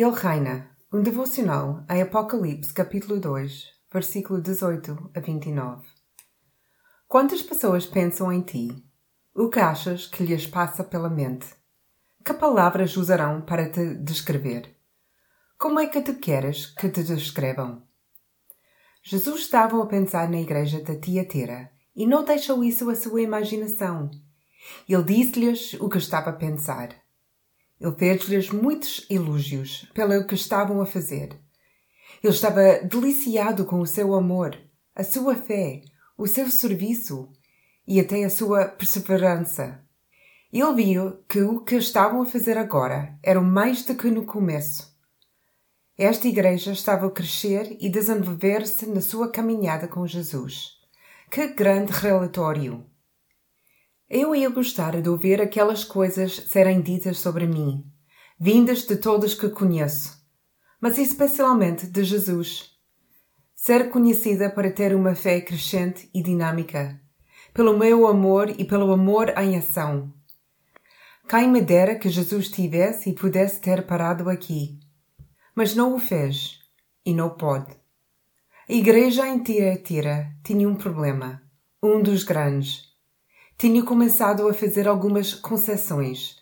Ele reina. Um devocional em Apocalipse, capítulo 2, versículo 18 a 29. Quantas pessoas pensam em ti? O que achas que lhes passa pela mente? Que palavras usarão para te descrever? Como é que tu queres que te descrevam? Jesus estava a pensar na igreja da Tiatira e não deixou isso à sua imaginação. Ele disse-lhes o que estava a pensar. Ele fez-lhes muitos elogios pelo que estavam a fazer. Ele estava deliciado com o seu amor, a sua fé, o seu serviço e até a sua perseverança. Ele viu que o que estavam a fazer agora era mais do que no começo. Esta igreja estava a crescer e desenvolver-se na sua caminhada com Jesus. Que grande relatório! Eu ia gostar de ouvir aquelas coisas serem ditas sobre mim, vindas de todos que conheço, mas especialmente de Jesus. Ser conhecida para ter uma fé crescente e dinâmica, pelo meu amor e pelo amor em ação. Quem me dera que Jesus tivesse e pudesse ter parado aqui, mas não o fez e não pode. A igreja em Tira tinha um problema, um dos grandes tinha começado a fazer algumas concessões.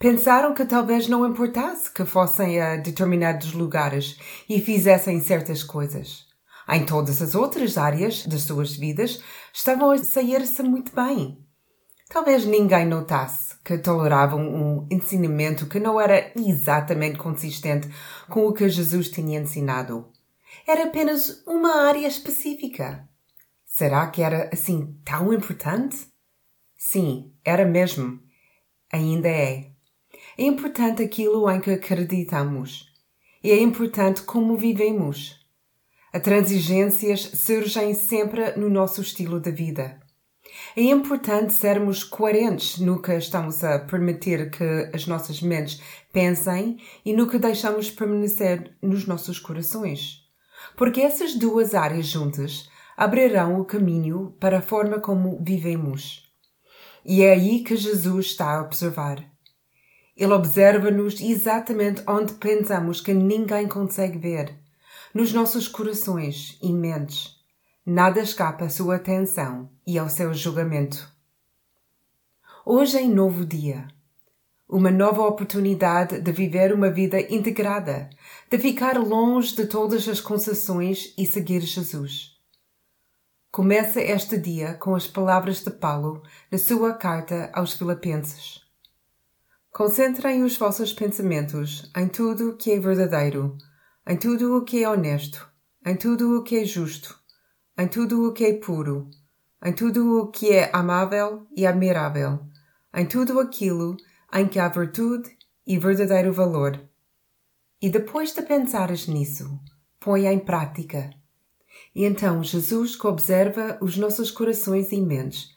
Pensaram que talvez não importasse que fossem a determinados lugares e fizessem certas coisas. Em todas as outras áreas das suas vidas estavam a sair-se muito bem. Talvez ninguém notasse que toleravam um ensinamento que não era exatamente consistente com o que Jesus tinha ensinado. Era apenas uma área específica. Será que era assim tão importante? Sim, era mesmo. Ainda é. É importante aquilo em que acreditamos. E é importante como vivemos. As transigências surgem sempre no nosso estilo de vida. É importante sermos coerentes no que estamos a permitir que as nossas mentes pensem e no que deixamos permanecer nos nossos corações. Porque essas duas áreas juntas abrirão o caminho para a forma como vivemos. E é aí que Jesus está a observar. Ele observa-nos exatamente onde pensamos que ninguém consegue ver, nos nossos corações e mentes. Nada escapa à sua atenção e ao seu julgamento. Hoje é um novo dia. Uma nova oportunidade de viver uma vida integrada, de ficar longe de todas as concessões e seguir Jesus. Começa este dia com as palavras de Paulo na sua carta aos Filipenses. Concentrem os vossos pensamentos em tudo o que é verdadeiro, em tudo o que é honesto, em tudo o que é justo, em tudo o que é puro, em tudo o que é amável e admirável, em tudo aquilo em que há virtude e verdadeiro valor. E depois de pensares nisso, põe em prática e então Jesus que observa os nossos corações e mentes,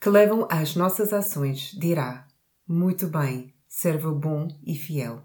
que levam às nossas ações, dirá: Muito bem, servo bom e fiel.